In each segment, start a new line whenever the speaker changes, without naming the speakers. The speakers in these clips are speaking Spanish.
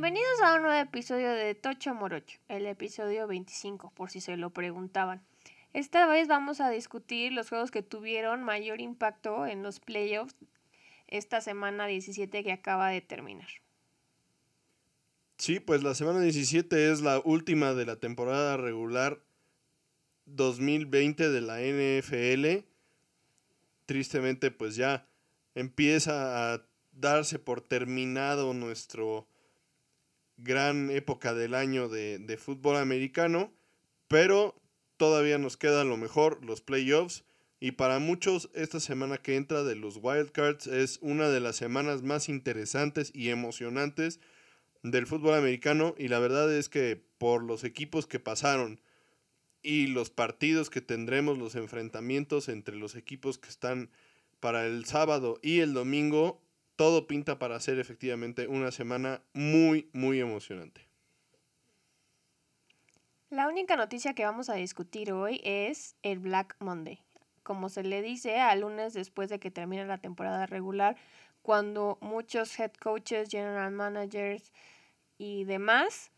Bienvenidos a un nuevo episodio de Tocho Morocho, el episodio 25, por si se lo preguntaban. Esta vez vamos a discutir los juegos que tuvieron mayor impacto en los playoffs esta semana 17 que acaba de terminar.
Sí, pues la semana 17 es la última de la temporada regular 2020 de la NFL. Tristemente, pues ya empieza a darse por terminado nuestro gran época del año de, de fútbol americano, pero todavía nos queda lo mejor, los playoffs. Y para muchos, esta semana que entra de los Wildcards es una de las semanas más interesantes y emocionantes del fútbol americano. Y la verdad es que por los equipos que pasaron y los partidos que tendremos, los enfrentamientos entre los equipos que están para el sábado y el domingo, todo pinta para ser efectivamente una semana muy, muy emocionante.
La única noticia que vamos a discutir hoy es el Black Monday. Como se le dice al lunes después de que termina la temporada regular, cuando muchos head coaches, general managers y demás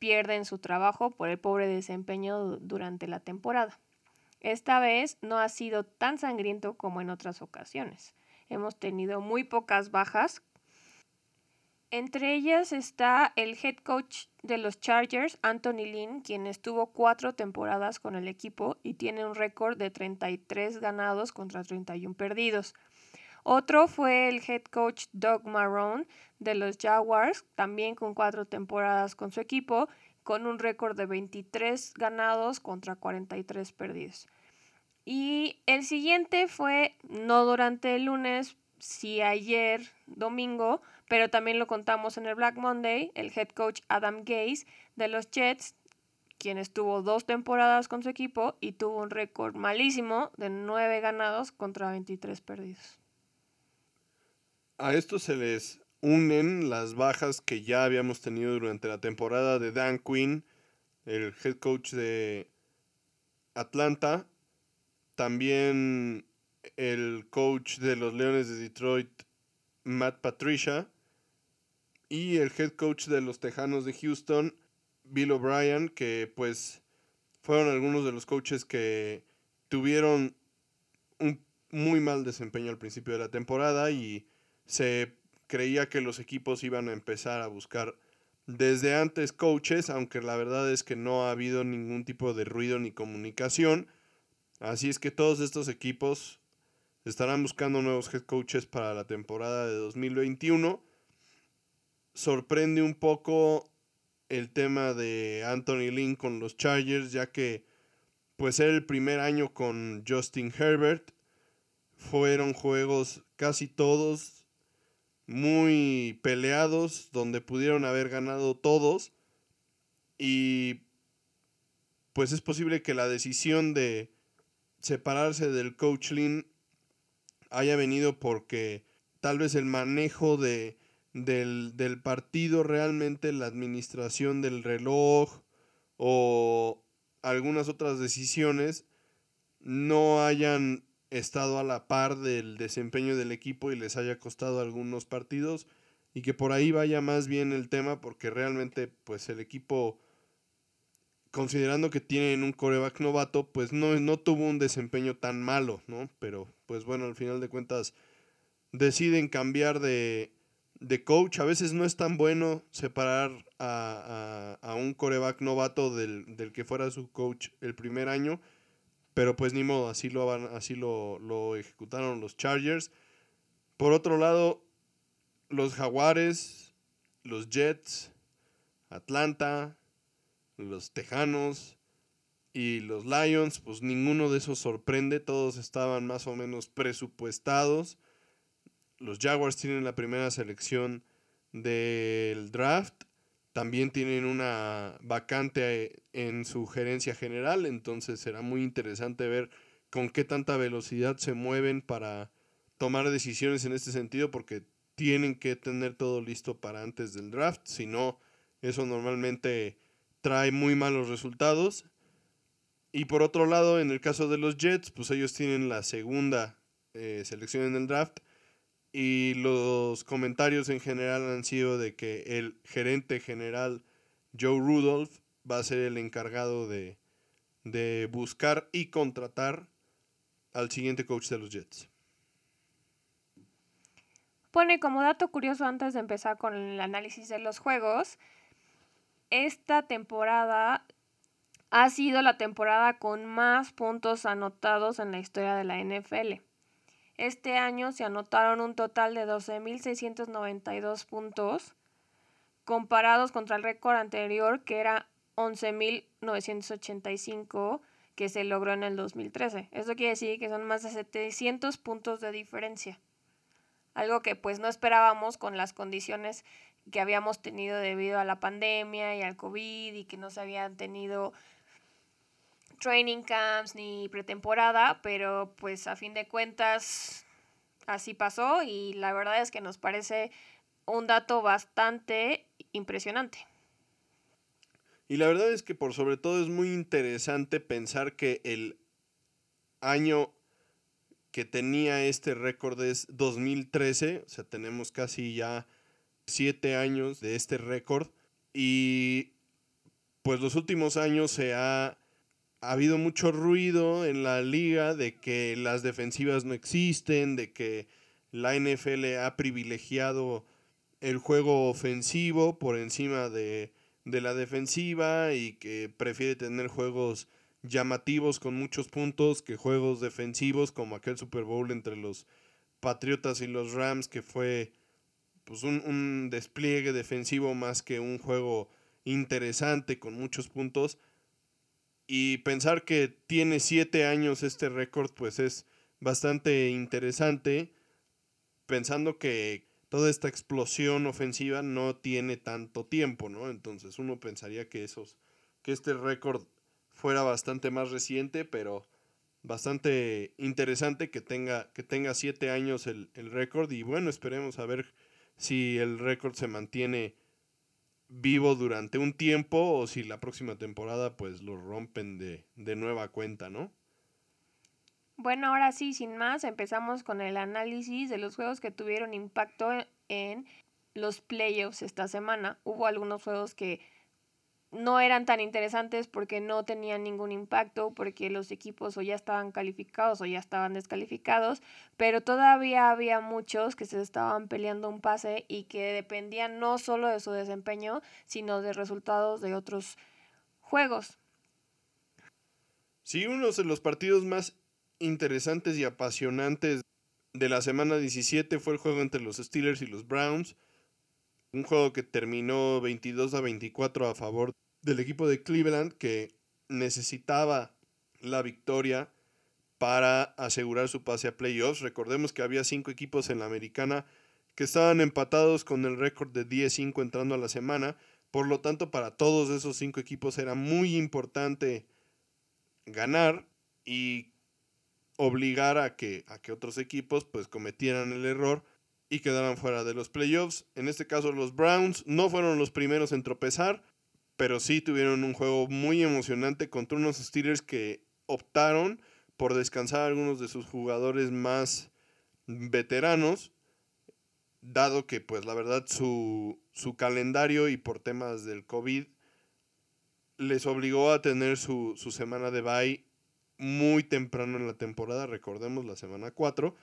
pierden su trabajo por el pobre desempeño durante la temporada. Esta vez no ha sido tan sangriento como en otras ocasiones hemos tenido muy pocas bajas. Entre ellas está el head coach de los Chargers, Anthony Lynn, quien estuvo cuatro temporadas con el equipo y tiene un récord de 33 ganados contra 31 perdidos. Otro fue el head coach Doug Marrone de los Jaguars, también con cuatro temporadas con su equipo, con un récord de 23 ganados contra 43 perdidos. Y el siguiente fue, no durante el lunes, sí ayer domingo, pero también lo contamos en el Black Monday, el head coach Adam Gase de los Jets, quien estuvo dos temporadas con su equipo y tuvo un récord malísimo de nueve ganados contra 23 perdidos.
A esto se les unen las bajas que ya habíamos tenido durante la temporada de Dan Quinn, el head coach de Atlanta, también el coach de los Leones de Detroit, Matt Patricia, y el head coach de los Tejanos de Houston, Bill O'Brien, que pues fueron algunos de los coaches que tuvieron un muy mal desempeño al principio de la temporada y se creía que los equipos iban a empezar a buscar desde antes coaches, aunque la verdad es que no ha habido ningún tipo de ruido ni comunicación. Así es que todos estos equipos estarán buscando nuevos head coaches para la temporada de 2021. Sorprende un poco el tema de Anthony Lynn con los Chargers, ya que pues era el primer año con Justin Herbert. Fueron juegos casi todos muy peleados, donde pudieron haber ganado todos. Y pues es posible que la decisión de separarse del coach Lin haya venido porque tal vez el manejo de, del, del partido realmente, la administración del reloj o algunas otras decisiones no hayan estado a la par del desempeño del equipo y les haya costado algunos partidos y que por ahí vaya más bien el tema porque realmente pues el equipo considerando que tienen un coreback novato, pues no, no tuvo un desempeño tan malo, ¿no? Pero pues bueno, al final de cuentas deciden cambiar de, de coach. A veces no es tan bueno separar a, a, a un coreback novato del, del, que fuera su coach el primer año. Pero pues ni modo, así lo, así lo, lo ejecutaron los Chargers. Por otro lado, los Jaguares, los Jets, Atlanta, los Tejanos y los Lions, pues ninguno de esos sorprende, todos estaban más o menos presupuestados. Los Jaguars tienen la primera selección del draft, también tienen una vacante en su gerencia general, entonces será muy interesante ver con qué tanta velocidad se mueven para tomar decisiones en este sentido, porque tienen que tener todo listo para antes del draft, si no, eso normalmente trae muy malos resultados. Y por otro lado, en el caso de los Jets, pues ellos tienen la segunda eh, selección en el draft. y los comentarios en general han sido de que el gerente general Joe Rudolph va a ser el encargado de, de buscar y contratar al siguiente coach de los Jets.
Pone como dato curioso antes de empezar con el análisis de los juegos, esta temporada ha sido la temporada con más puntos anotados en la historia de la NFL. Este año se anotaron un total de 12.692 puntos, comparados contra el récord anterior que era 11.985 que se logró en el 2013. Eso quiere decir que son más de 700 puntos de diferencia algo que pues no esperábamos con las condiciones que habíamos tenido debido a la pandemia y al COVID y que no se habían tenido training camps ni pretemporada, pero pues a fin de cuentas así pasó y la verdad es que nos parece un dato bastante impresionante.
Y la verdad es que por sobre todo es muy interesante pensar que el año que tenía este récord es 2013, o sea, tenemos casi ya siete años de este récord y pues los últimos años se ha, ha habido mucho ruido en la liga de que las defensivas no existen, de que la NFL ha privilegiado el juego ofensivo por encima de, de la defensiva y que prefiere tener juegos llamativos con muchos puntos que juegos defensivos como aquel Super Bowl entre los Patriotas y los Rams que fue pues un, un despliegue defensivo más que un juego interesante con muchos puntos y pensar que tiene siete años este récord pues es bastante interesante pensando que toda esta explosión ofensiva no tiene tanto tiempo, ¿no? Entonces uno pensaría que esos que este récord fuera bastante más reciente, pero bastante interesante que tenga, que tenga siete años el, récord y bueno, esperemos a ver si el récord se mantiene vivo durante un tiempo o si la próxima temporada pues lo rompen de, de nueva cuenta, ¿no?
Bueno, ahora sí, sin más, empezamos con el análisis de los juegos que tuvieron impacto en los playoffs esta semana. Hubo algunos juegos que no eran tan interesantes porque no tenían ningún impacto, porque los equipos o ya estaban calificados o ya estaban descalificados, pero todavía había muchos que se estaban peleando un pase y que dependían no solo de su desempeño, sino de resultados de otros juegos.
Sí, uno de los partidos más interesantes y apasionantes de la semana 17 fue el juego entre los Steelers y los Browns. Un juego que terminó 22 a 24 a favor del equipo de Cleveland que necesitaba la victoria para asegurar su pase a playoffs. Recordemos que había cinco equipos en la americana que estaban empatados con el récord de 10-5 entrando a la semana. Por lo tanto, para todos esos cinco equipos era muy importante ganar y obligar a que, a que otros equipos pues cometieran el error y quedaran fuera de los playoffs. En este caso los Browns no fueron los primeros en tropezar, pero sí tuvieron un juego muy emocionante contra unos Steelers que optaron por descansar a algunos de sus jugadores más veteranos, dado que pues la verdad su, su calendario y por temas del COVID les obligó a tener su, su semana de bye muy temprano en la temporada, recordemos la semana 4.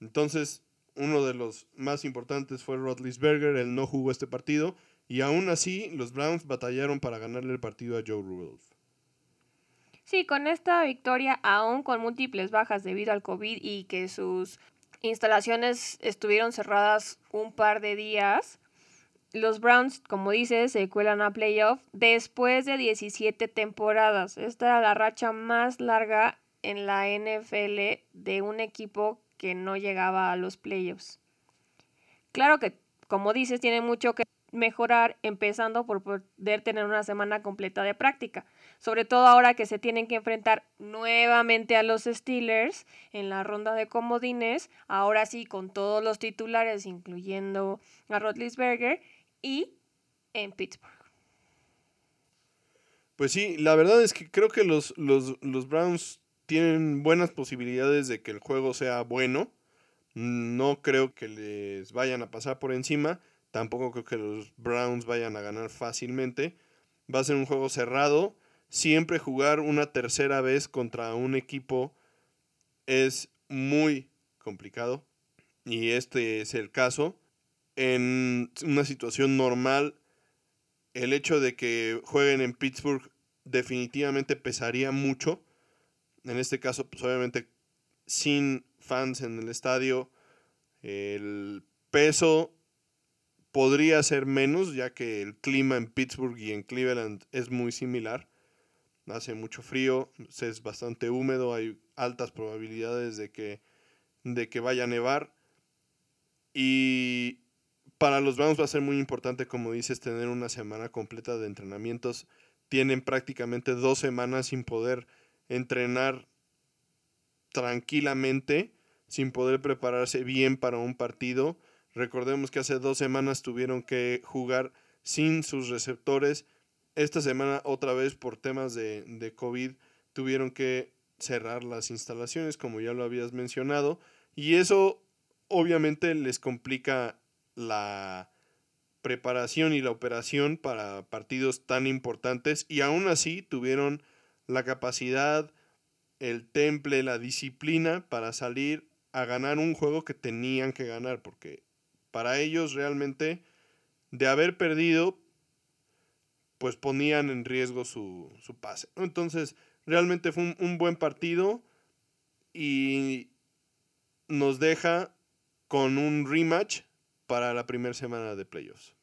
Entonces, uno de los más importantes fue Rotlisberger, él no jugó este partido y aún así los Browns batallaron para ganarle el partido a Joe Rudolph.
Sí, con esta victoria, aún con múltiples bajas debido al COVID y que sus instalaciones estuvieron cerradas un par de días, los Browns, como dices, se cuelan a playoff después de 17 temporadas. Esta era la racha más larga en la NFL de un equipo que no llegaba a los playoffs. Claro que, como dices, tiene mucho que mejorar, empezando por poder tener una semana completa de práctica. Sobre todo ahora que se tienen que enfrentar nuevamente a los Steelers en la ronda de comodines, ahora sí con todos los titulares, incluyendo a Rotlisberger, y en Pittsburgh.
Pues sí, la verdad es que creo que los, los, los Browns tienen buenas posibilidades de que el juego sea bueno. No creo que les vayan a pasar por encima. Tampoco creo que los Browns vayan a ganar fácilmente. Va a ser un juego cerrado. Siempre jugar una tercera vez contra un equipo es muy complicado. Y este es el caso. En una situación normal, el hecho de que jueguen en Pittsburgh definitivamente pesaría mucho. En este caso, pues obviamente sin fans en el estadio, el peso podría ser menos, ya que el clima en Pittsburgh y en Cleveland es muy similar. Hace mucho frío, es bastante húmedo, hay altas probabilidades de que, de que vaya a nevar. Y para los Browns va a ser muy importante, como dices, tener una semana completa de entrenamientos. Tienen prácticamente dos semanas sin poder entrenar tranquilamente, sin poder prepararse bien para un partido. Recordemos que hace dos semanas tuvieron que jugar sin sus receptores. Esta semana otra vez por temas de, de COVID tuvieron que cerrar las instalaciones, como ya lo habías mencionado. Y eso obviamente les complica la preparación y la operación para partidos tan importantes y aún así tuvieron la capacidad, el temple, la disciplina para salir a ganar un juego que tenían que ganar, porque para ellos realmente de haber perdido, pues ponían en riesgo su, pase. Entonces, realmente fue un, un buen partido y nos deja con un rematch para la primera semana de playoffs.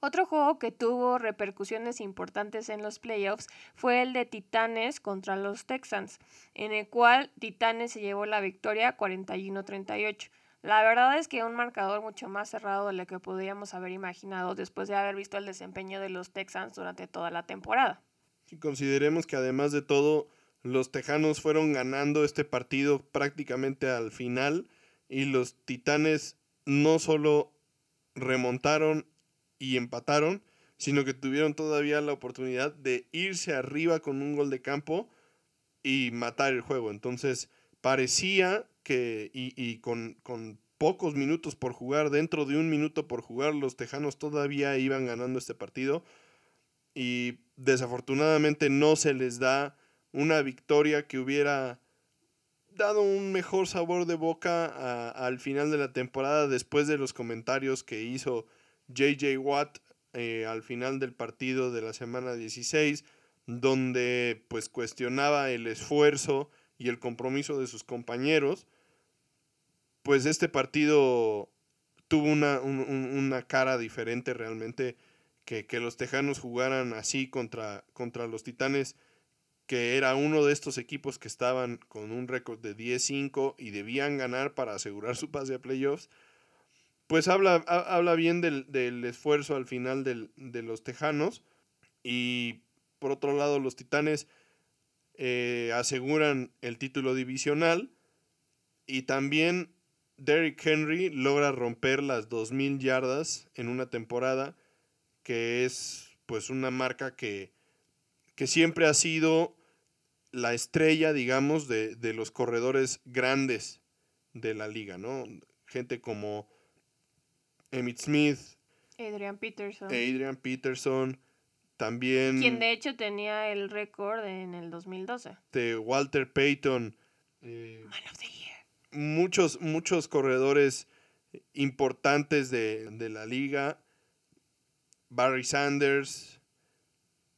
Otro juego que tuvo repercusiones importantes en los playoffs fue el de Titanes contra los Texans, en el cual Titanes se llevó la victoria 41-38. La verdad es que un marcador mucho más cerrado de lo que podríamos haber imaginado después de haber visto el desempeño de los Texans durante toda la temporada.
Si consideremos que además de todo, los Tejanos fueron ganando este partido prácticamente al final y los Titanes no solo remontaron y empataron, sino que tuvieron todavía la oportunidad de irse arriba con un gol de campo y matar el juego. Entonces parecía que, y, con, con, pocos minutos por jugar, dentro de un minuto por jugar, los Tejanos todavía iban ganando este partido y desafortunadamente no se les da una victoria que hubiera dado un mejor sabor de boca al final de la temporada después de los comentarios que hizo JJ Watt eh, al final del partido de la semana 16, donde pues cuestionaba el esfuerzo y el compromiso de sus compañeros, pues este partido tuvo una, una cara diferente realmente que, que, los Tejanos jugaran así contra, contra los Titanes, que era uno de estos equipos que estaban con un récord de 10-5 y debían ganar para asegurar su pase a playoffs pues habla, habla bien del, esfuerzo al final de los Tejanos. Y por otro lado, los Titanes eh, aseguran el título divisional. Y también Derrick Henry logra romper las 2.000 yardas en una temporada, que es pues una marca que, que siempre ha sido la estrella, digamos, de, de los corredores grandes de la liga, ¿no? Gente como Emmitt Smith.
Adrian Peterson.
Adrian Peterson. También.
Quien de hecho tenía el récord en el 2012.
De Walter Payton.
Eh, Man of the Year.
Muchos, muchos corredores importantes de, de la liga. Barry Sanders.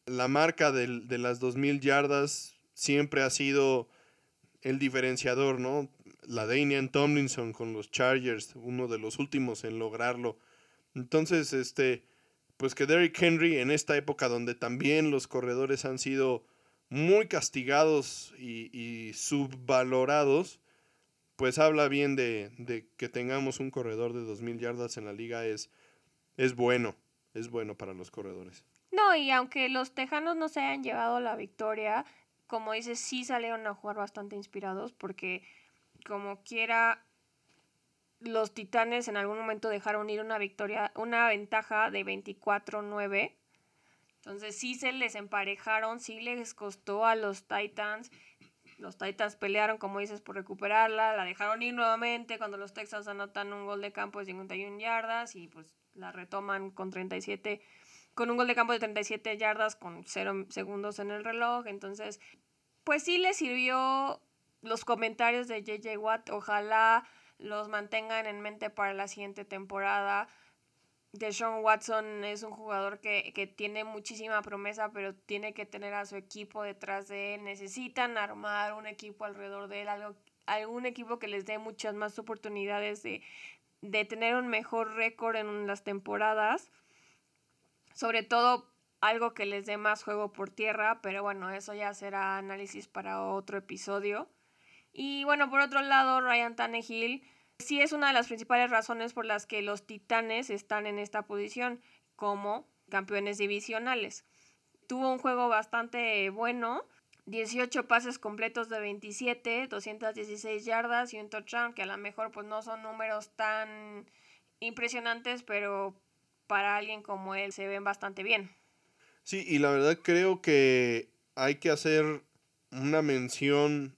La marca de, de las 2.000 yardas siempre ha sido el diferenciador, ¿no? La Danian Tomlinson con los Chargers, uno de los últimos en lograrlo. Entonces, este, pues que Derrick Henry en esta época donde también los corredores han sido muy castigados y, subvalorados, pues habla bien de, de, que tengamos un corredor de 2.000 yardas en la liga es, es bueno, es bueno para los corredores.
No, y aunque los Tejanos no se hayan llevado la victoria, como dices, sí salieron a jugar bastante inspirados porque como quiera, los Titanes en algún momento dejaron ir una victoria, una ventaja de 24-9. Entonces sí se les emparejaron, sí les costó a los Titans los Titans pelearon, como dices, por recuperarla, la dejaron ir nuevamente cuando los Texans anotan un gol de campo de 51 yardas y pues la retoman con 37 con un gol de campo de 37 yardas con 0 segundos en el reloj, entonces pues sí le sirvió los comentarios de JJ Watt, ojalá los mantengan en mente para la siguiente temporada. Deshaun Watson es un jugador que, que, tiene muchísima promesa, pero tiene que tener a su equipo detrás de él. Necesitan armar un equipo alrededor de él, algo, algún equipo que les dé muchas más oportunidades de, de tener un mejor récord en las temporadas. Sobre todo algo que les dé más juego por tierra, pero bueno, eso ya será análisis para otro episodio. Y bueno, por otro lado, Ryan Tannehill sí es una de las principales razones por las que los Titanes están en esta posición como campeones divisionales. Tuvo un juego bastante bueno, 18 pases completos de 27, 216 yardas y un touchdown, que a lo mejor pues no son números tan impresionantes, pero para alguien como él se ven bastante bien.
Sí, y la verdad creo que hay que hacer una mención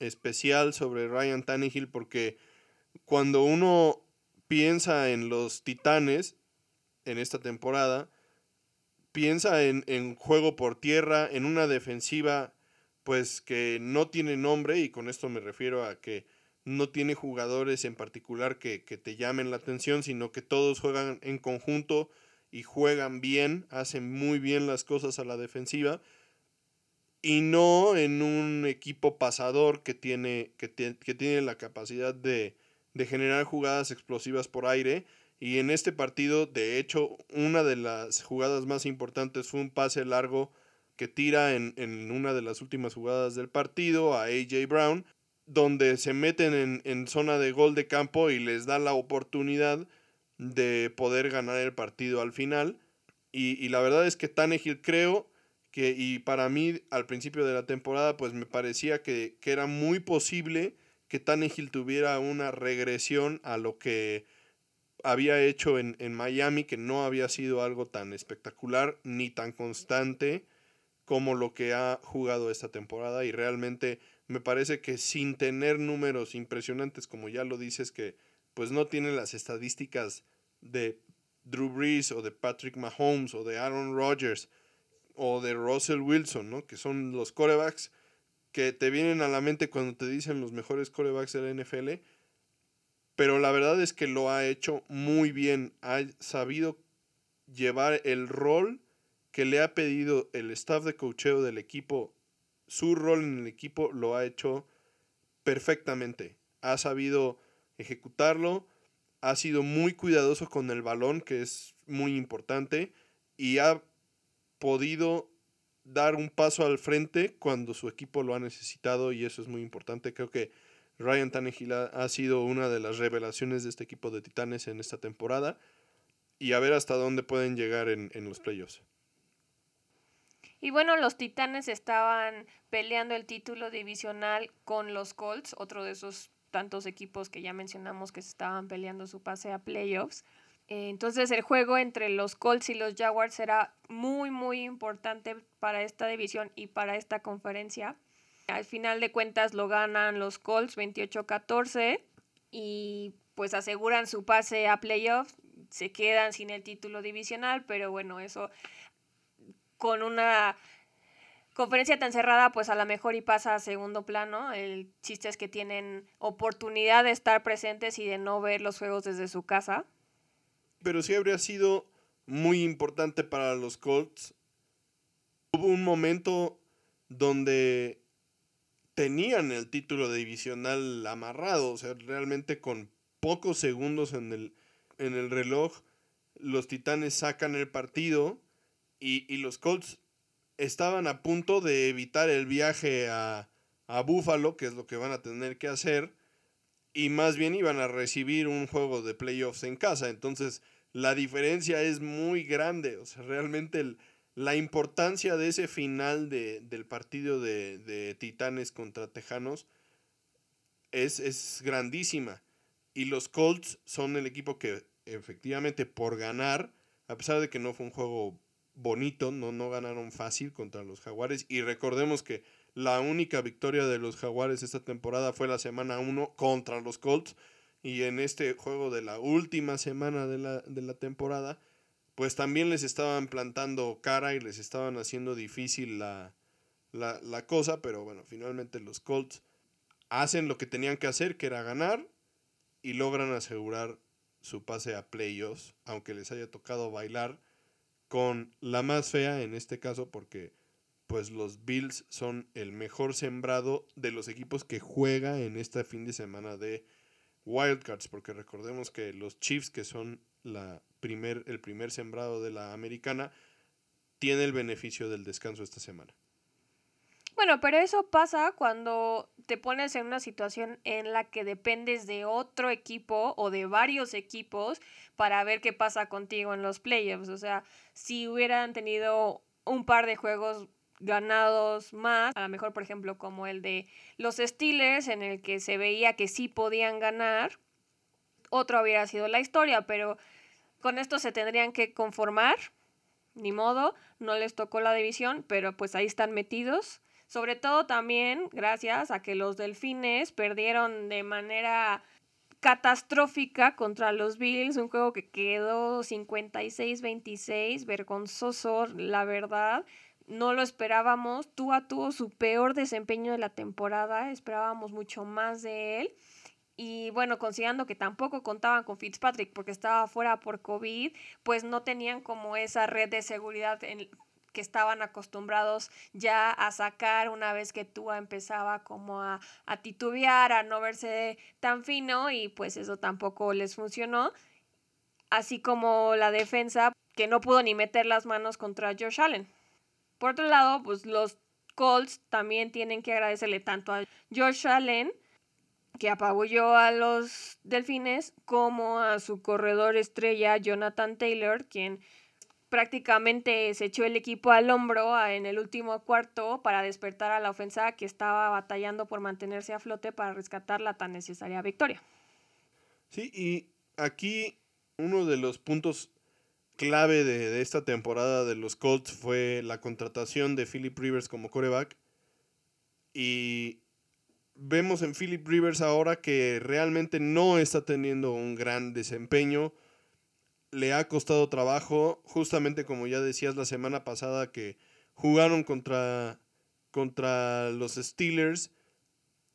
especial sobre Ryan Tannehill porque cuando uno piensa en los Titanes en esta temporada, piensa en, en, juego por tierra, en una defensiva pues que no tiene nombre y con esto me refiero a que no tiene jugadores en particular que, que te llamen la atención, sino que todos juegan en conjunto y juegan bien, hacen muy bien las cosas a la defensiva y no en un equipo pasador que tiene, que, que tiene la capacidad de, de, generar jugadas explosivas por aire. Y en este partido, de hecho, una de las jugadas más importantes fue un pase largo que tira en, en una de las últimas jugadas del partido a AJ Brown, donde se meten en, en zona de gol de campo y les da la oportunidad de poder ganar el partido al final. Y, y la verdad es que Tannehill creo que, y para mí al principio de la temporada, pues me parecía que, que era muy posible que Tannehill tuviera una regresión a lo que había hecho en, en, Miami, que no había sido algo tan espectacular ni tan constante como lo que ha jugado esta temporada. Y realmente me parece que sin tener números impresionantes, como ya lo dices, que pues no tiene las estadísticas de Drew Brees o de Patrick Mahomes o de Aaron Rodgers o de Russell Wilson, ¿no? Que son los corebacks que te vienen a la mente cuando te dicen los mejores corebacks de la NFL. Pero la verdad es que lo ha hecho muy bien. Ha sabido llevar el rol que le ha pedido el staff de cocheo del equipo. Su rol en el equipo lo ha hecho perfectamente. Ha sabido ejecutarlo. Ha sido muy cuidadoso con el balón, que es muy importante, y ha podido dar un paso al frente cuando su equipo lo ha necesitado y eso es muy importante. Creo que Ryan Tannehill ha sido una de las revelaciones de este equipo de Titanes en esta temporada y a ver hasta dónde pueden llegar en, en los playoffs.
Y bueno, los Titanes estaban peleando el título divisional con los Colts, otro de esos tantos equipos que ya mencionamos que estaban peleando su pase a playoffs. Eh, entonces el juego entre los Colts y los Jaguars será muy muy importante para esta división y para esta conferencia. Al final de cuentas lo ganan los Colts 28-14 y pues aseguran su pase a playoffs. Se quedan sin el título divisional, pero bueno, eso con una conferencia tan cerrada, pues a lo mejor y pasa a segundo plano. El chiste es que tienen oportunidad de estar presentes y de no ver los juegos desde su casa.
Pero sí habría sido muy importante para los Colts. Hubo un momento donde tenían el título divisional amarrado, o sea, realmente con pocos segundos en el, en el reloj, los Titanes sacan el partido y, y los Colts estaban a punto de evitar el viaje a, a Buffalo, que es lo que van a tener que hacer, y más bien iban a recibir un juego de playoffs en casa. Entonces, la diferencia es muy grande. O sea, realmente la importancia de ese final de, del partido de, de, Titanes contra Tejanos es, es grandísima. Y los Colts son el equipo que efectivamente por ganar, a pesar de que no fue un juego bonito, no, no ganaron fácil contra los Jaguares. Y recordemos que La única victoria de los Jaguares esta temporada fue la semana 1 contra los Colts. Y en este juego de la última semana de la, de la temporada, pues también les estaban plantando cara y les estaban haciendo difícil la, la, la cosa. Pero bueno, finalmente los Colts hacen lo que tenían que hacer, que era ganar, y logran asegurar su pase a playoffs, aunque les haya tocado bailar con la más fea en este caso, porque pues los Bills son el mejor sembrado de los equipos que juega en este fin de semana de Wildcards, porque recordemos que los Chiefs, que son la primer, el primer sembrado de la americana, tiene el beneficio del descanso esta semana.
Bueno, pero eso pasa cuando te pones en una situación en la que dependes de otro equipo o de varios equipos para ver qué pasa contigo en los playoffs. O sea, si hubieran tenido un par de juegos ganados más, a lo mejor por ejemplo como el de los Steelers en el que se veía que sí podían ganar, otro hubiera sido la historia, pero con esto se tendrían que conformar, ni modo, no les tocó la división, pero pues ahí están metidos sobre todo también gracias a que los delfines perdieron de manera catastrófica contra los Bills, un juego que quedó 56-26, vergonzoso, la verdad. No lo esperábamos. Tua tuvo su peor desempeño de la temporada, esperábamos mucho más de él. Y bueno, considerando que tampoco contaban con Fitzpatrick porque estaba fuera por COVID, pues no tenían como esa red de seguridad en, que estaban acostumbrados ya a sacar una vez que Tua empezaba como a, a titubear, a no verse tan fino y pues eso tampoco les funcionó. Así como la defensa que no pudo ni meter las manos contra Josh Allen. Por otro lado, pues los Colts también tienen que agradecerle tanto a Josh Allen, que apabulló a los Delfines, como a su corredor estrella Jonathan Taylor, quien prácticamente se echó el equipo al hombro en el último cuarto para despertar a la ofensa que estaba batallando por mantenerse a flote para rescatar la tan necesaria victoria.
Sí, y aquí uno de los puntos clave de, esta temporada de los Colts fue la contratación de Philip Rivers como coreback. Y vemos en Philip Rivers ahora que realmente no está teniendo un gran desempeño le ha costado trabajo, justamente como ya decías la semana pasada que jugaron contra, contra los Steelers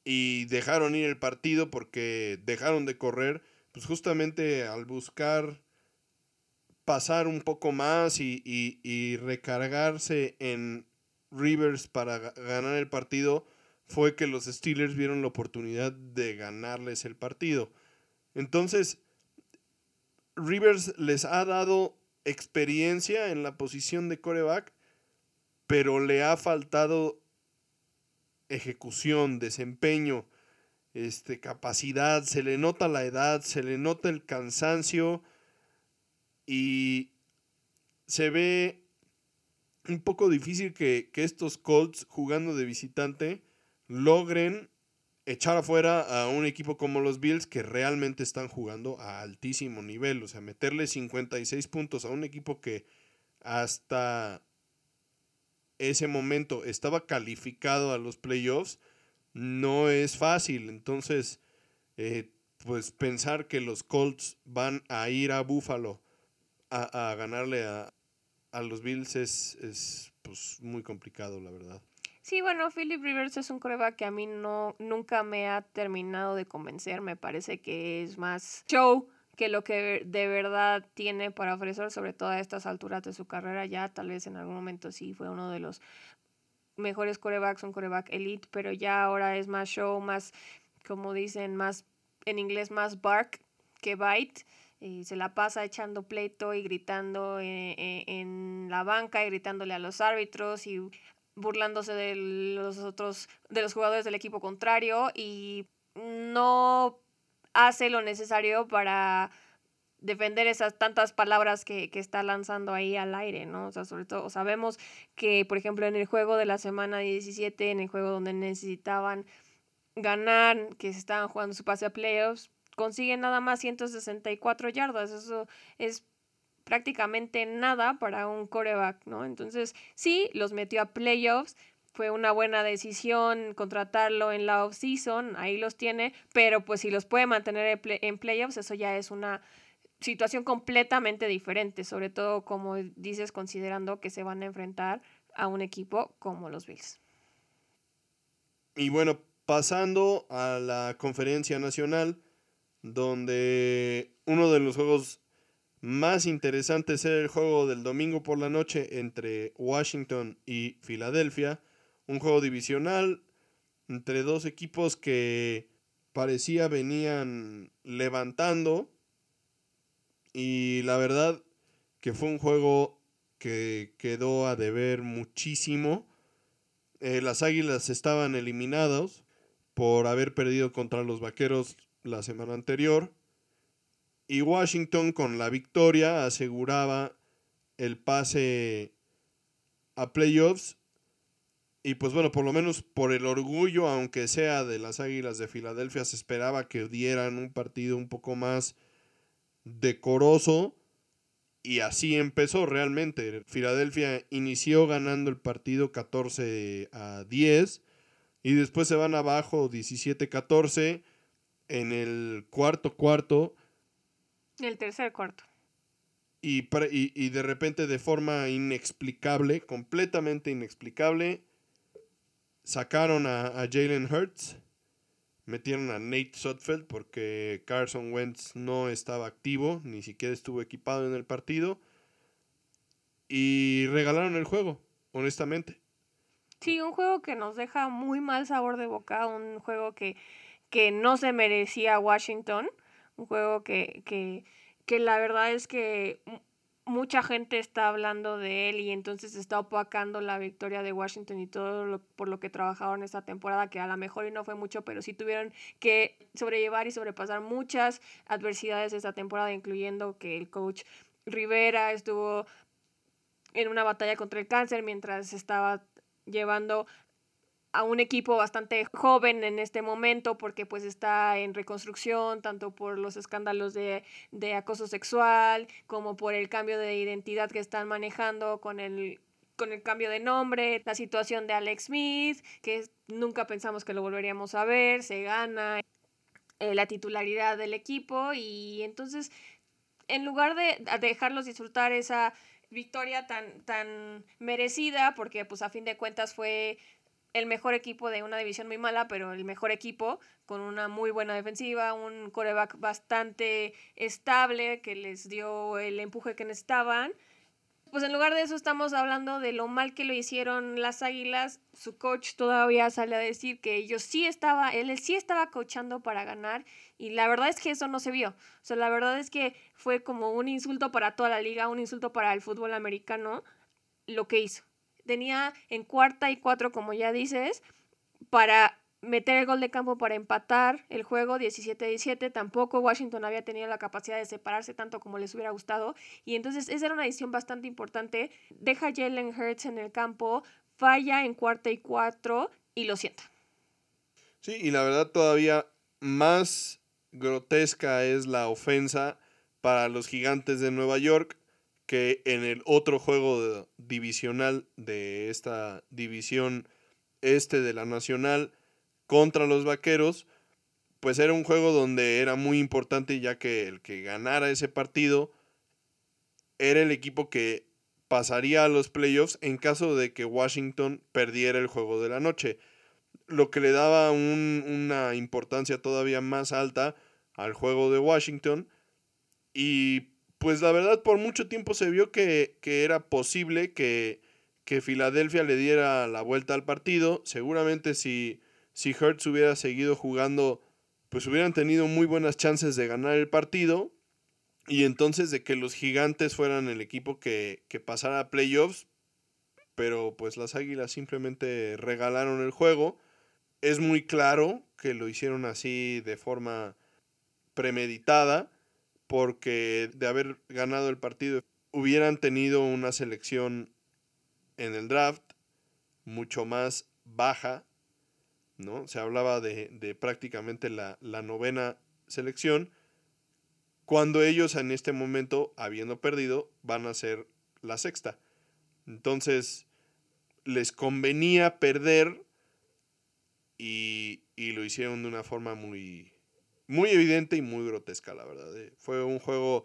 y dejaron ir el partido porque dejaron de correr, pues justamente al buscar pasar un poco más y, y recargarse en Rivers para ganar el partido, fue que los Steelers vieron la oportunidad de ganarles el partido. Entonces, Rivers les ha dado experiencia en la posición de coreback, pero le ha faltado ejecución, desempeño, este, capacidad, se le nota la edad, se le nota el cansancio y se ve un poco difícil que, que estos Colts jugando de visitante logren echar afuera a un equipo como los Bills que realmente están jugando a altísimo nivel. O sea, meterle 56 puntos a un equipo que hasta ese momento estaba calificado a los playoffs no es fácil. Entonces, eh, pues pensar que los Colts van a ir a Buffalo a, ganarle a, a, los Bills es, es pues, muy complicado, la verdad.
Sí, bueno, Philip Rivers es un coreback que a mí no, nunca me ha terminado de convencer. Me parece que es más show que lo que de verdad tiene para ofrecer, sobre todo a estas alturas de su carrera. Ya tal vez en algún momento sí fue uno de los mejores corebacks, un coreback elite, pero ya ahora es más show, más, como dicen, más en inglés, más bark que bite. Y se la pasa echando pleito y gritando en, eh, en, la banca y gritándole a los árbitros y burlándose de los otros, de los jugadores del equipo contrario y no hace lo necesario para defender esas tantas palabras que, está lanzando ahí al aire, ¿no? O sea, sobre todo sabemos que, por ejemplo, en el juego de la semana 17, en el juego donde necesitaban ganar, que se estaban jugando su pase a playoffs, consiguen nada más 164 yardas. Eso es prácticamente nada para un coreback, ¿no? Entonces, sí, los metió a playoffs, fue una buena decisión contratarlo en la off-season, ahí los tiene, pero pues si los puede mantener en playoffs, eso ya es una situación completamente diferente, sobre todo como dices, considerando que se van a enfrentar a un equipo como los Bills.
Y bueno, pasando a la conferencia nacional, donde uno de los juegos más interesantes era el juego del domingo por la noche entre Washington y Filadelfia, un juego divisional entre dos equipos que parecía venían levantando y la verdad que fue un juego que quedó a deber muchísimo. Eh, las Águilas estaban eliminados por haber perdido contra los Vaqueros la semana anterior. Y Washington con la victoria aseguraba el pase a playoffs. Y pues bueno, por lo menos por el orgullo, aunque sea de las Águilas de Filadelfia, se esperaba que dieran un partido un poco más decoroso. Y así empezó realmente. Filadelfia inició ganando el partido 14 a 10 y después se van abajo 17-14 en el cuarto cuarto.
El tercer cuarto.
Y, y, de repente de forma inexplicable, completamente inexplicable, sacaron a, a Jalen Hurts, metieron a Nate Sutfeld porque Carson Wentz no estaba activo, ni siquiera estuvo equipado en el partido, y regalaron el juego, honestamente.
Sí, un juego que nos deja muy mal sabor de boca, un juego que, que no se merecía Washington, un juego que, que, que la verdad es que mucha gente está hablando de él y entonces está opacando la victoria de Washington y todo lo, por lo que trabajaron esta temporada, que a lo mejor y no fue mucho, pero sí tuvieron que sobrellevar y sobrepasar muchas adversidades esta temporada, incluyendo que el coach Rivera estuvo en una batalla contra el cáncer mientras estaba llevando a un equipo bastante joven en este momento porque pues está en reconstrucción tanto por los escándalos de, de, acoso sexual como por el cambio de identidad que están manejando con el con el cambio de nombre, la situación de Alex Smith, que nunca pensamos que lo volveríamos a ver, se gana eh, la titularidad del equipo y entonces en lugar de dejarlos disfrutar esa victoria tan, tan merecida, porque pues a fin de cuentas fue el mejor equipo de una división muy mala, pero el mejor equipo con una muy buena defensiva, un coreback bastante estable que les dio el empuje que necesitaban pues en lugar de eso estamos hablando de lo mal que lo hicieron las Águilas. Su coach todavía sale a decir que ellos sí estaba, él sí estaba coachando para ganar y la verdad es que eso no se vio. O sea, la verdad es que fue como un insulto para toda la liga, un insulto para el fútbol americano lo que hizo. Tenía en cuarta y cuatro, como ya dices, para meter el gol de campo para empatar el juego 17-17. Tampoco Washington había tenido la capacidad de separarse tanto como les hubiera gustado. Y entonces esa era una decisión bastante importante. Deja Jalen Hurts en el campo, falla en cuarta y cuatro y lo sienta.
Sí, y la verdad todavía más grotesca es la ofensa para los gigantes de Nueva York que en el otro juego divisional de esta división este de la Nacional contra los Vaqueros, pues era un juego donde era muy importante ya que el que ganara ese partido era el equipo que pasaría a los playoffs en caso de que Washington perdiera el juego de la noche, lo que le daba una importancia todavía más alta al juego de Washington y pues la verdad por mucho tiempo se vio que, que era posible que, que Filadelfia le diera la vuelta al partido, seguramente si si Hertz hubiera seguido jugando, pues hubieran tenido muy buenas chances de ganar el partido. Y entonces de que los gigantes fueran el equipo que, que pasara a playoffs, pero pues las águilas simplemente regalaron el juego. Es muy claro que lo hicieron así de forma premeditada, porque de haber ganado el partido hubieran tenido una selección en el draft mucho más baja ¿no? Se hablaba de, prácticamente la, novena selección, cuando ellos en este momento, habiendo perdido, van a ser la sexta. Entonces, les convenía perder y, y lo hicieron de una forma muy, muy evidente y muy grotesca, la verdad. eh. Fue un juego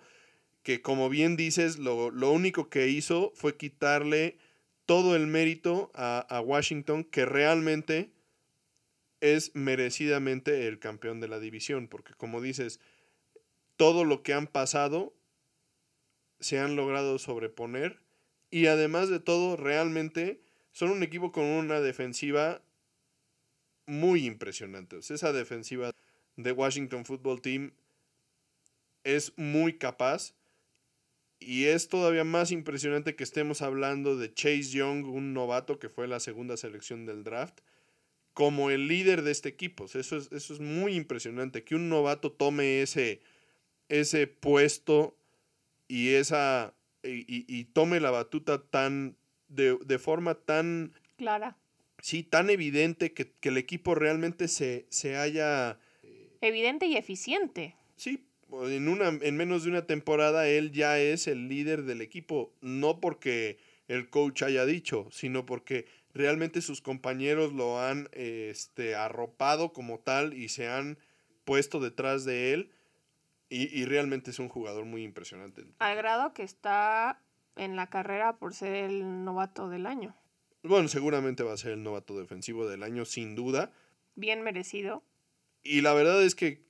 que, como bien dices, lo, lo único que hizo fue quitarle todo el mérito a, a Washington, que realmente es merecidamente el campeón de la división, porque como dices, todo lo que han pasado se han logrado sobreponer y además de todo, realmente son un equipo con una defensiva muy impresionante. Esa defensiva de Washington Football Team es muy capaz y es todavía más impresionante que estemos hablando de Chase Young, un novato que fue la segunda selección del draft, como el líder de este equipo. Eso, es, eso es muy impresionante, que un novato tome ese, ese puesto y esa y, y- y tome la batuta tan de, de forma tan
Clara.
sí tan evidente que, que el equipo realmente se, se haya
Evidente y eficiente.
sí en una en menos de una temporada él ya es el líder del equipo no porque el coach haya dicho sino porque realmente sus compañeros lo han este arropado como tal y se han puesto detrás de él y, y realmente es un jugador muy impresionante
Al grado que está en la carrera por ser el novato del año.
Bueno, seguramente va a ser el novato defensivo del año, sin duda.
Bien merecido.
Y la verdad es que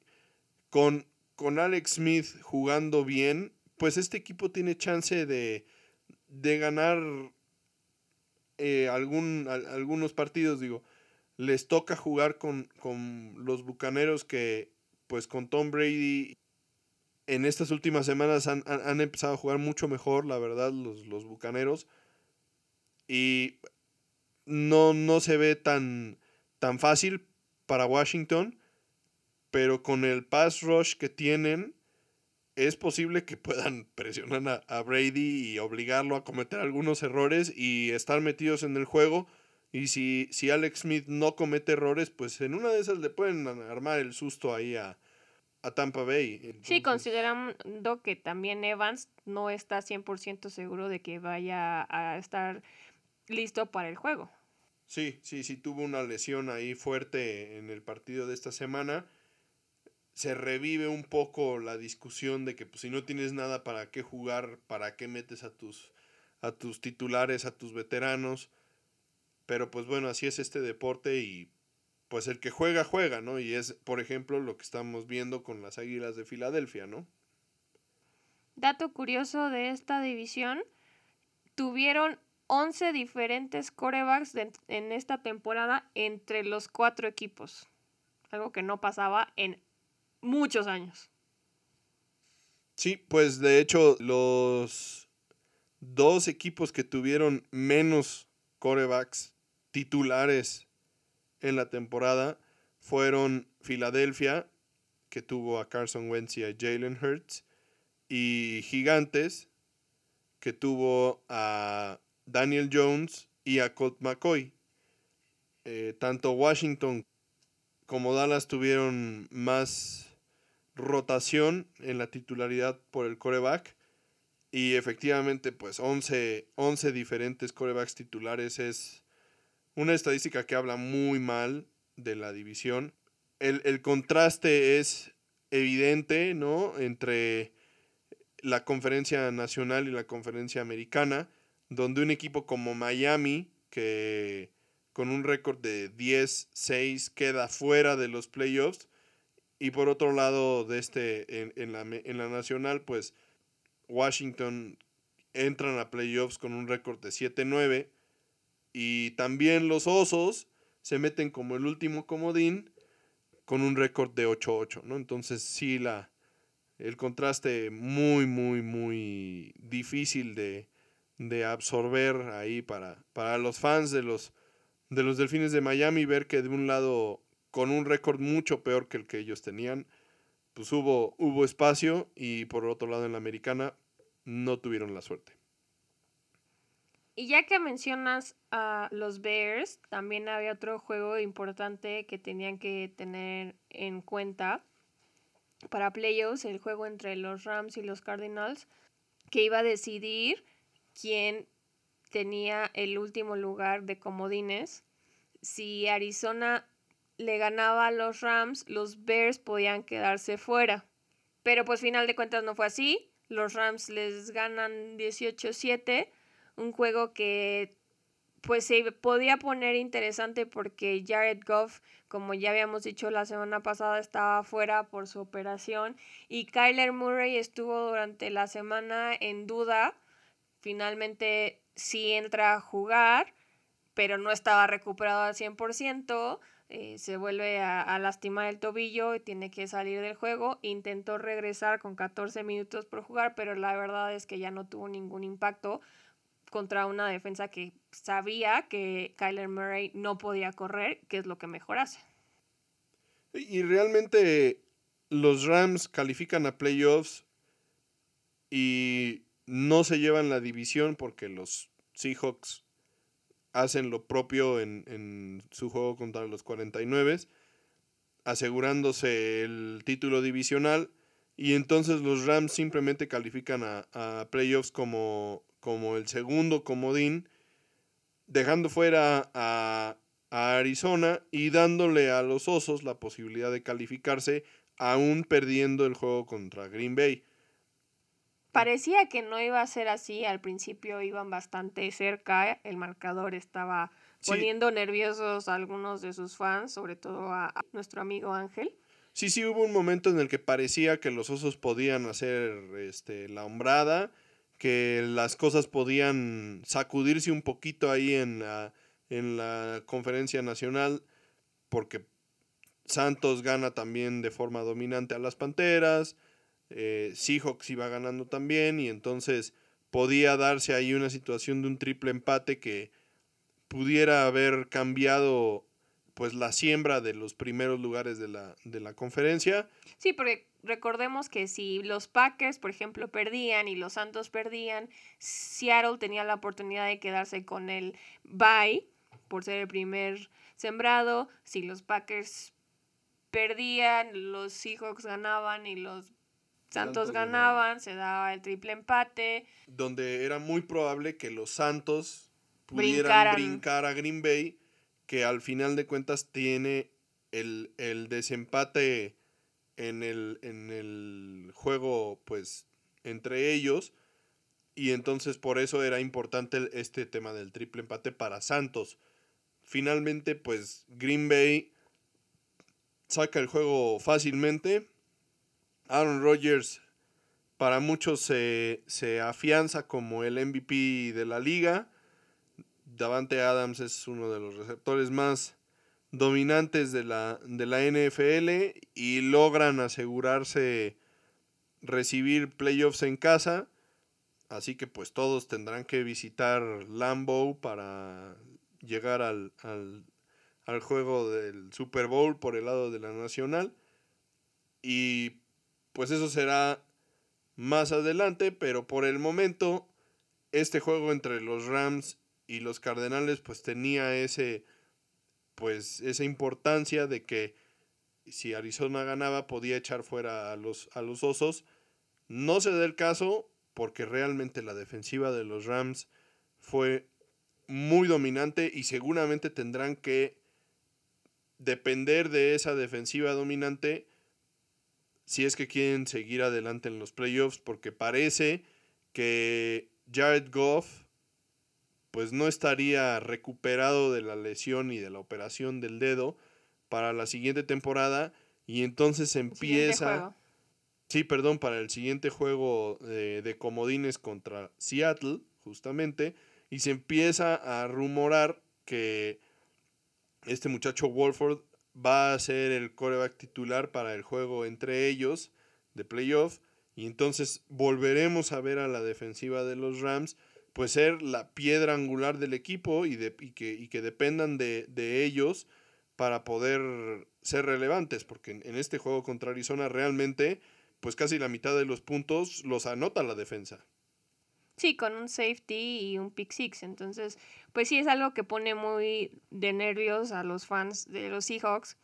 con, con Alex Smith jugando bien, pues este equipo tiene chance de, de ganar eh, algún, al- algunos partidos. Digo, les toca jugar con, con los Bucaneros que, pues con Tom Brady, en estas últimas semanas han, han- han empezado a jugar mucho mejor, la verdad, los, los Bucaneros. Y no, no se ve tan, tan fácil para Washington, pero con el pass rush que tienen, es posible que puedan presionar a, a Brady y obligarlo a cometer algunos errores y estar metidos en el juego. Y si, si Alex Smith no comete errores, pues en una de esas le pueden armar el susto ahí a, a Tampa Bay.
Sí, considerando que también Evans no está 100% seguro de que vaya a estar listo para el juego.
Sí, sí, sí, tuvo una lesión ahí fuerte en el partido de esta semana. Se revive un poco la discusión de que pues, si no tienes nada para qué jugar, para qué metes a tus, a tus titulares, a tus veteranos. Pero pues bueno, así es este deporte y pues el que juega, juega, ¿no? Y es, por ejemplo, lo que estamos viendo con las Águilas de Filadelfia, ¿no?
Dato curioso de esta división, tuvieron 11 diferentes corebacks en esta temporada entre los cuatro equipos. Algo que no pasaba en muchos años.
Sí, pues de hecho los dos equipos que tuvieron menos corebacks titulares en la temporada fueron Filadelfia, que tuvo a Carson Wentz y a Jalen Hurts, y Gigantes, que tuvo a Daniel Jones y a Colt McCoy. Eh, tanto Washington como Dallas tuvieron más rotación en la titularidad por el coreback. Y efectivamente, pues 11, 11 diferentes corebacks titulares es una estadística que habla muy mal de la división. El, el contraste es evidente, ¿no? Entre la conferencia nacional y la conferencia americana, donde un equipo como Miami, que con un récord de 10-6 queda fuera de los playoffs, y por otro lado, de este, en, en la, en la nacional, pues Washington entran a playoffs con un récord de 7-9. Y también los Osos se meten como el último comodín con un récord de 8-8, ¿no? Entonces sí, la, el contraste muy, muy, muy difícil de, de absorber ahí para, para los fans de los, de los Delfines de Miami, ver que de un lado con un récord mucho peor que el que ellos tenían, pues hubo, hubo espacio y por otro lado en la americana no tuvieron la suerte.
Y ya que mencionas a los Bears, también había otro juego importante que tenían que tener en cuenta para playoffs, el juego entre los Rams y los Cardinals, que iba a decidir quién tenía el último lugar de comodines. Si Arizona le ganaba a los Rams, los Bears podían quedarse fuera. Pero pues final de cuentas no fue así. Los Rams les ganan 18-7, un juego que pues se podía poner interesante porque Jared Goff, como ya habíamos dicho la semana pasada, estaba fuera por su operación y Kyler Murray estuvo durante la semana en duda. Finalmente sí entra a jugar, pero no estaba recuperado al 100%. Eh, se vuelve a, a, lastimar el tobillo y tiene que salir del juego. Intentó regresar con 14 minutos por jugar, pero la verdad es que ya no tuvo ningún impacto contra una defensa que sabía que Kyler Murray no podía correr, que es lo que mejor hace.
Y realmente los Rams califican a playoffs y no se llevan la división porque los Seahawks hacen lo propio en, en su juego contra los 49, asegurándose el título divisional. Y entonces los Rams simplemente califican a, a playoffs como como el segundo comodín, dejando fuera a, Arizona y dándole a los Osos la posibilidad de calificarse, aún perdiendo el juego contra Green Bay.
Parecía que no iba a ser así, al principio iban bastante cerca, el marcador estaba poniendo nerviosos a algunos de sus fans, sobre todo a, a nuestro amigo Ángel.
Sí, sí, hubo un momento en el que parecía que los osos podían hacer este, la hombrada que las cosas podían sacudirse un poquito ahí en la, en la conferencia nacional, porque Santos gana también de forma dominante a las Panteras, eh, Seahawks iba ganando también, y entonces podía darse ahí una situación de un triple empate que pudiera haber cambiado pues la siembra de los primeros lugares de la, de la conferencia.
Sí, porque recordemos que si los Packers, por ejemplo, perdían y los Santos perdían, Seattle tenía la oportunidad de quedarse con el bye por ser el primer sembrado. Si los Packers perdían, los Seahawks ganaban y los Santos, ganaban, se daba el triple empate.
Donde era muy probable que los Santos pudieran brincar a Green Bay que al final de cuentas tiene el, desempate en el, en el juego, pues, entre ellos. Y entonces por eso era importante este tema del triple empate para Santos. Finalmente, pues, Green Bay saca el juego fácilmente. Aaron Rodgers para muchos se, se afianza como el MVP de la liga Davante Adams es uno de los receptores más dominantes de la, de la NFL y logran asegurarse recibir playoffs en casa. Así que pues todos tendrán que visitar Lambeau para llegar al, al, al, juego del Super Bowl por el lado de la Nacional. Y pues eso será más adelante, pero por el momento este juego entre los Rams y los Cardenales pues tenía ese pues esa importancia de que si Arizona ganaba podía echar fuera a los, a los Osos. No se da el caso porque realmente la defensiva de los Rams fue muy dominante y seguramente tendrán que depender de esa defensiva dominante si es que quieren seguir adelante en los playoffs porque parece que Jared Goff pues no estaría recuperado de la lesión y de la operación del dedo para la siguiente temporada y entonces empieza... Sí, perdón, para el siguiente juego de, de comodines contra Seattle, justamente, y se empieza a rumorar que este muchacho Wolford va a ser el coreback titular para el juego entre ellos de playoff y entonces volveremos a ver a la defensiva de los Rams pues ser la piedra angular del equipo y, de, que, que, dependan de, ellos para poder ser relevantes, porque en, este juego contra Arizona realmente, pues casi la mitad de los puntos los anota la defensa.
Sí, con un safety y un pick six. Entonces, pues sí es algo que pone muy de nervios a los fans de los Seahawks,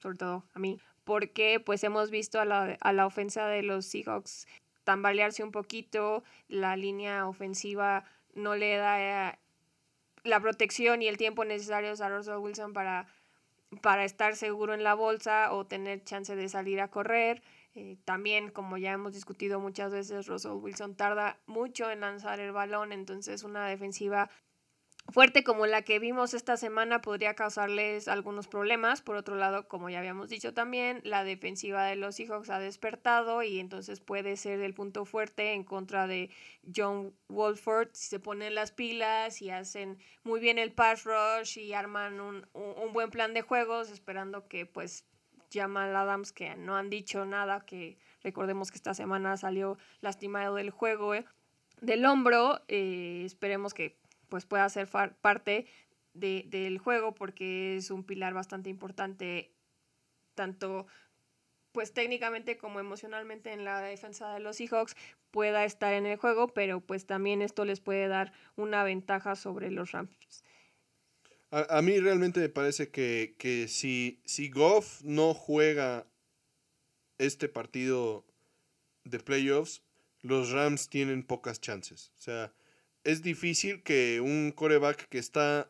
sobre todo a mí, porque pues hemos visto a la, a la ofensa de los Seahawks tambalearse un poquito, la línea ofensiva no le da la protección y el tiempo necesarios a Russell Wilson para, para estar seguro en la bolsa o tener chance de salir a correr. Eh, también, como ya hemos discutido muchas veces, Russell Wilson tarda mucho en lanzar el balón, entonces una defensiva fuerte como la que vimos esta semana podría causarles algunos problemas. Por otro lado, como ya habíamos dicho también, la defensiva de los Seahawks ha despertado y entonces puede ser el punto fuerte en contra de John Wolford si se ponen las pilas y hacen muy bien el pass rush y arman un, un buen plan de juegos esperando que pues Jamal Adams que no han dicho nada, que recordemos que esta semana salió lastimado del juego, eh, del hombro, eh, esperemos que pues pueda ser parte de, del juego porque es un pilar bastante importante tanto pues técnicamente como emocionalmente en la defensa de los Seahawks pueda estar en el juego, pero pues también esto les puede dar una ventaja sobre los Rams.
A, mí realmente me parece que, que, si, si Goff no juega este partido de playoffs, los Rams tienen pocas chances. O sea, es difícil que un coreback que está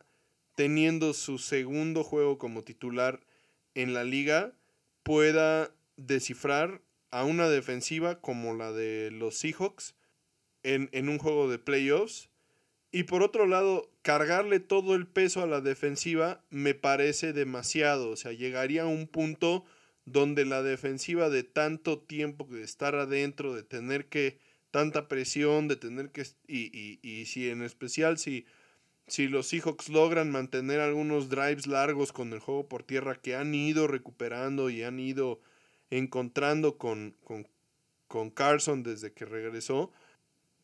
teniendo su segundo juego como titular en la liga pueda descifrar a una defensiva como la de los Seahawks en, en, un juego de playoffs. Y por otro lado, cargarle todo el peso a la defensiva me parece demasiado. O sea, llegaría a un punto donde la defensiva de tanto tiempo de estar adentro, de tener que tanta presión, de tener que... Y, y, y si en especial si, si los Seahawks logran mantener algunos drives largos con el juego por tierra que han ido recuperando y han ido encontrando con, con, con Carson desde que regresó,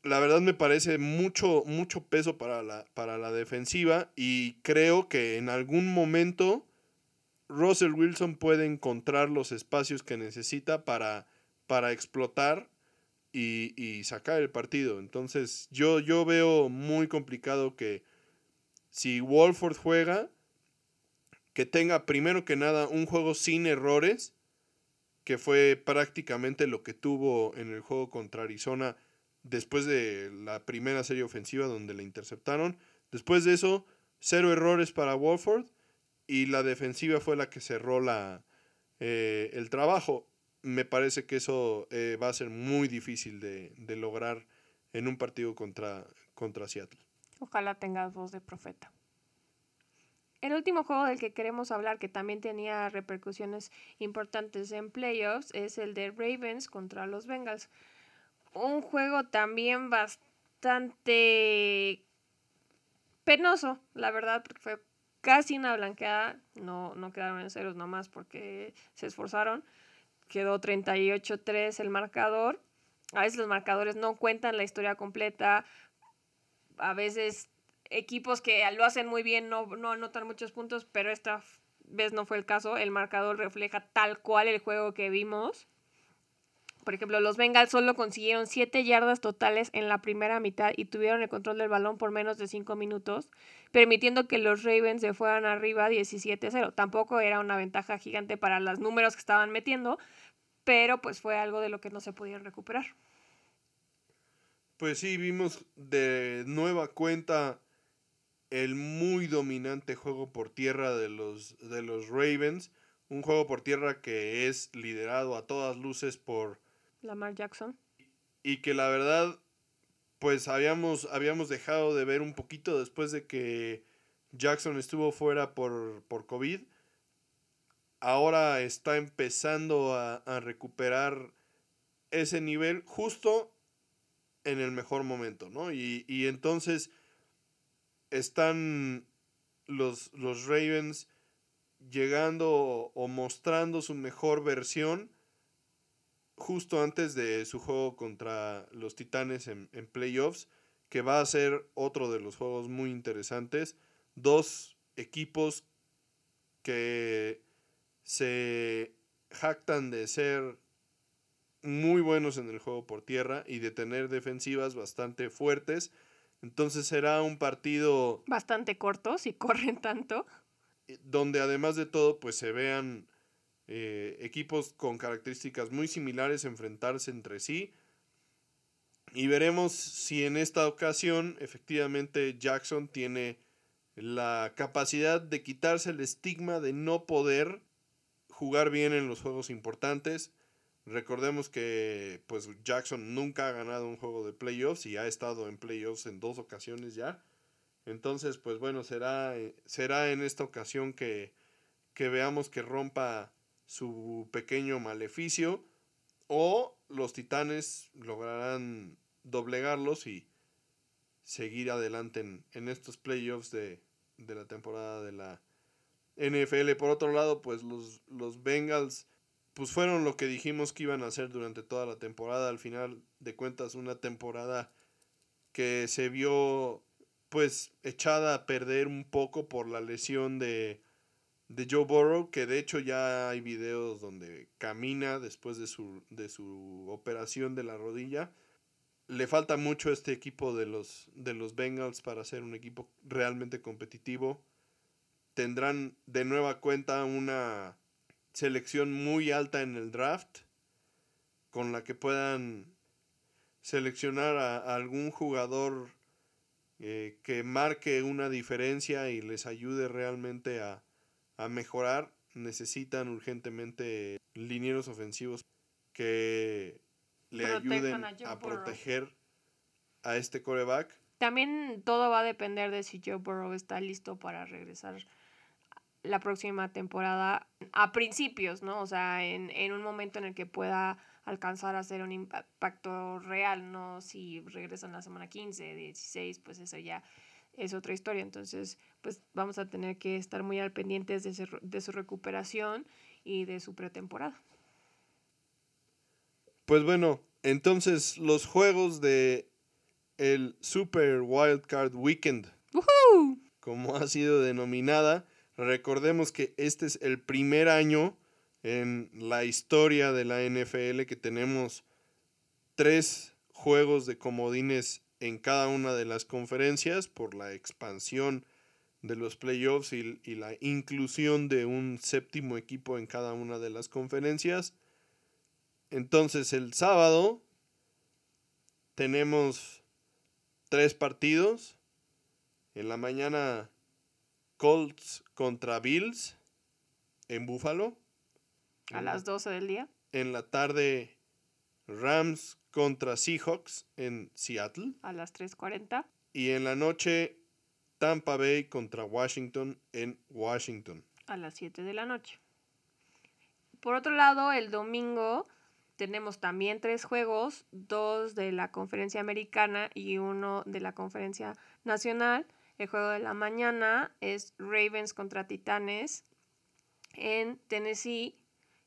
la verdad me parece mucho, mucho peso para la, para la defensiva y creo que en algún momento Russell Wilson puede encontrar los espacios que necesita para, para explotar y, sacar el partido. Entonces yo, yo veo muy complicado que si Wolford juega, que tenga primero que nada un juego sin errores, que fue prácticamente lo que tuvo en el juego contra Arizona después de la primera serie ofensiva donde le interceptaron. Después de eso, cero errores para Wolford y la defensiva fue la que cerró la, eh, el trabajo me parece que eso eh, va a ser muy difícil de, lograr en un partido contra, contra Seattle.
Ojalá tengas voz de profeta. El último juego del que queremos hablar, que también tenía repercusiones importantes en playoffs, es el de Ravens contra los Bengals. Un juego también bastante penoso, la verdad, porque fue casi una blanqueada. No, no quedaron en ceros nomás porque se esforzaron quedó 38-3 el marcador. A veces los marcadores no cuentan la historia completa. A veces equipos que lo hacen muy bien no, no anotan muchos puntos, pero esta vez no fue el caso. El marcador refleja tal cual el juego que vimos. Por ejemplo, los Bengals solo consiguieron 7 yardas totales en la primera mitad y tuvieron el control del balón por menos de 5 minutos, permitiendo que los Ravens se fueran arriba 17-0. Tampoco era una ventaja gigante para los números que estaban metiendo, pero pues fue algo de lo que no se pudieron recuperar.
Pues sí, vimos de nueva cuenta el muy dominante juego por tierra de los, de los Ravens. Un juego por tierra que es liderado a todas luces por
Lamar Jackson.
Y que la verdad, pues habíamos, habíamos dejado de ver un poquito después de que Jackson estuvo fuera por, por COVID. Ahora está empezando a, a recuperar ese nivel justo en el mejor momento, ¿no? Y, y entonces están los, los Ravens llegando o mostrando su mejor versión justo antes de su juego contra los Titanes en, playoffs, que va a ser otro de los juegos muy interesantes. Dos equipos que se jactan de ser muy buenos en el juego por tierra y de tener defensivas bastante fuertes. Entonces será un partido...
Bastante corto, si corren tanto.
Donde además de todo, pues se vean eh, equipos con características muy similares enfrentarse entre sí. Y veremos si en esta ocasión efectivamente Jackson tiene la capacidad de quitarse el estigma de no poder jugar bien en los juegos importantes. Recordemos que pues Jackson nunca ha ganado un juego de playoffs y ha estado en playoffs en dos ocasiones ya. Entonces, pues bueno, será, será en esta ocasión que, que veamos que rompa su pequeño maleficio o los titanes lograrán doblegarlos y seguir adelante en, estos playoffs de, de, la temporada de la NFL. Por otro lado, pues los, los Bengals pues fueron lo que dijimos que iban a hacer durante toda la temporada. Al final de cuentas, una temporada que se vio pues echada a perder un poco por la lesión de, de Joe Burrow, que de hecho ya hay videos donde camina después de su, de su operación de la rodilla. Le falta mucho a este equipo de los, de los Bengals para ser un equipo realmente competitivo. Tendrán de nueva cuenta una selección muy alta en el draft con la que puedan seleccionar a algún jugador eh, que marque una diferencia y les ayude realmente a, mejorar, necesitan urgentemente linieros ofensivos que le ayuden a, proteger a este coreback.
También todo va a depender de si Joe Burrow está listo para regresar la próxima temporada a principios, ¿no? O sea, en, en un momento en el que pueda alcanzar a hacer un impacto real, ¿no? Si regresan la semana 15, 16, pues eso ya es otra historia. Entonces, pues vamos a tener que estar muy al pendientes de, de su recuperación y de su pretemporada.
Pues bueno, entonces los juegos de el Super Wildcard Weekend, como ha sido denominada, recordemos que este es el primer año en la historia de la NFL que tenemos tres juegos de comodines en cada una de las conferencias por la expansión de los playoffs y, y, la inclusión de un séptimo equipo en cada una de las conferencias. Entonces el sábado tenemos tres partidos. En la mañana Colts contra Bills en Buffalo.
A las 12 del día.
En la tarde, Rams contra Seahawks en Seattle.
A las 3.40.
Y en la noche, Tampa Bay contra Washington en Washington.
A las 7 de la noche. Por otro lado, el domingo tenemos también tres juegos, dos de la conferencia americana y uno de la conferencia nacional. El juego de la mañana es Ravens contra Titanes en Tennessee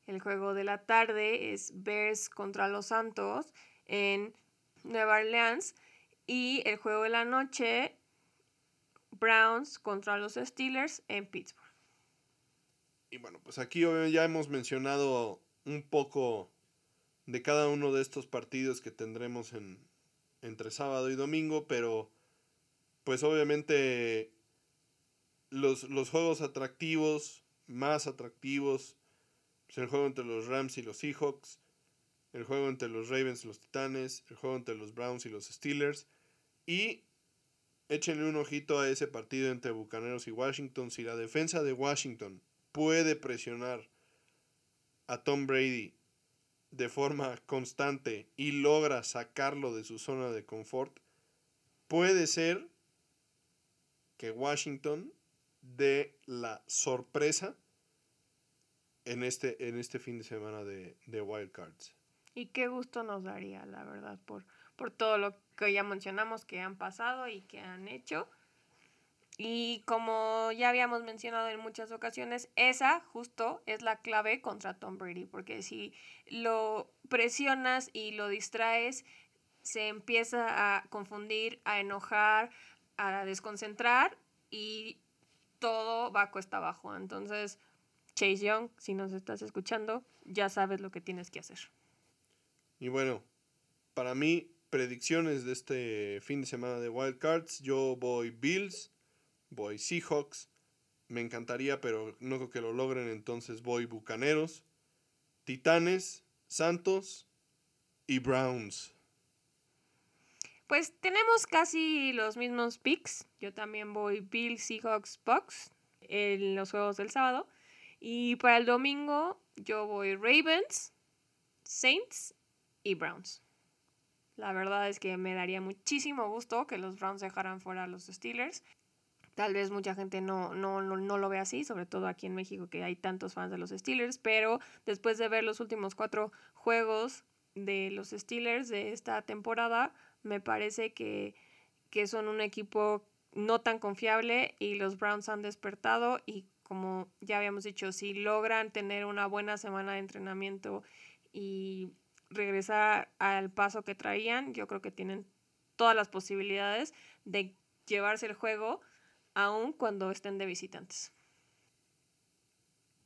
el juego de la tarde es Bears contra los Santos en Nueva Orleans. Y el juego de la noche, Browns contra los Steelers en Pittsburgh.
Y bueno, pues aquí ya hemos mencionado un poco de cada uno de estos partidos que tendremos en, entre sábado y domingo, pero pues obviamente los, los juegos atractivos, más atractivos, pues, el juego entre los Rams y los Seahawks, el juego entre los Ravens y los Titanes, el juego entre los Browns y los Steelers. Y échenle un ojito a ese partido entre Bucaneros y Washington. Si la defensa de Washington puede presionar a Tom Brady de forma constante y logra sacarlo de su zona de confort, puede ser que Washington dé la sorpresa en este, en este fin de semana de, de Wild Cards.
Y qué gusto nos daría, la verdad, por, por todo lo que ya mencionamos que han pasado y que han hecho. Y como ya habíamos mencionado en muchas ocasiones, esa justo es la clave contra Tom Brady, porque si lo presionas y lo distraes, se empieza a confundir, a enojar, a desconcentrar y todo va a cuesta abajo. Entonces, Chase Young, si nos estás escuchando, ya sabes lo que tienes que hacer.
Y bueno, para mí, predicciones de este fin de semana de Wild Cards, yo voy Bills, voy Seahawks, me encantaría, pero no creo que lo logren, entonces voy Bucaneros, Titanes, Santos y Browns.
Pues tenemos casi los mismos picks. Yo también voy Bill Seahawks Bucks en los juegos del sábado. Y para el domingo yo voy Ravens, Saints y Browns. La verdad es que me daría muchísimo gusto que los Browns dejaran fuera a los Steelers. Tal vez mucha gente no, no, no, lo ve así, sobre todo aquí en México que hay tantos fans de los Steelers, pero después de ver los últimos cuatro juegos de los Steelers de esta temporada, me parece que, que son un equipo no tan confiable y los Browns han despertado y como ya habíamos dicho, si logran tener una buena semana de entrenamiento y regresar al paso que traían, yo creo que tienen todas las posibilidades de llevarse el juego aun cuando estén de visitantes.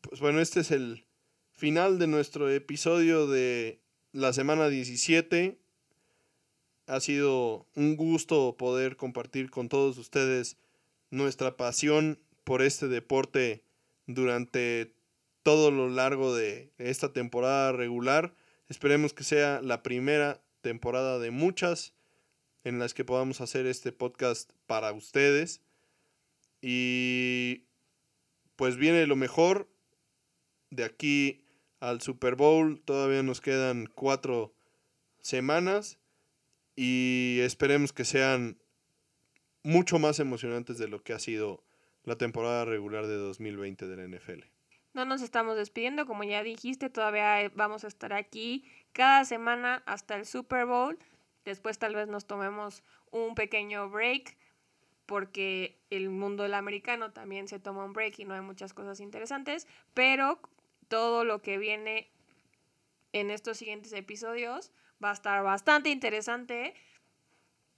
Pues bueno, este es el final de nuestro episodio de la semana 17. Ha sido un gusto poder compartir con todos ustedes nuestra pasión por este deporte durante todo lo largo de esta temporada regular. Esperemos que sea la primera temporada de muchas en las que podamos hacer este podcast para ustedes. Y pues viene lo mejor de aquí al Super Bowl. Todavía nos quedan cuatro semanas y esperemos que sean mucho más emocionantes de lo que ha sido la temporada regular de 2020 de la NFL.
No nos estamos despidiendo, como ya dijiste, todavía eh, vamos a estar aquí cada semana hasta el Super Bowl. Después tal vez nos tomemos un pequeño break porque el mundo del americano también se toma un break y no hay muchas cosas interesantes, pero todo lo que viene en estos siguientes episodios va a estar bastante interesante.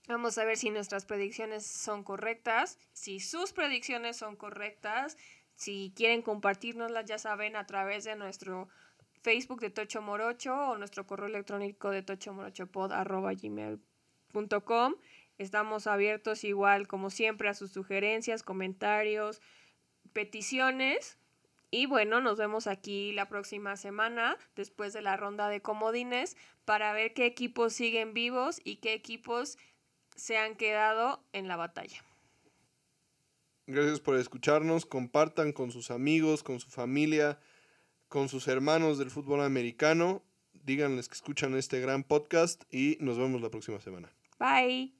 Vamos a ver si nuestras predicciones son correctas, si sus predicciones son correctas, si quieren compartirnoslas, ya saben, a través de nuestro Facebook de Tocho Morocho o nuestro correo electrónico de tochomorochopod.gmail.com. Estamos abiertos igual, como siempre, a sus sugerencias, comentarios, peticiones. Y bueno, nos vemos aquí la próxima semana, después de la ronda de comodines, para ver qué equipos siguen vivos y qué equipos se han quedado en la batalla.
Gracias por escucharnos. Compartan con sus amigos, con su familia, con sus hermanos del fútbol americano. Díganles que escuchan este gran podcast y nos vemos la próxima semana.
Bye.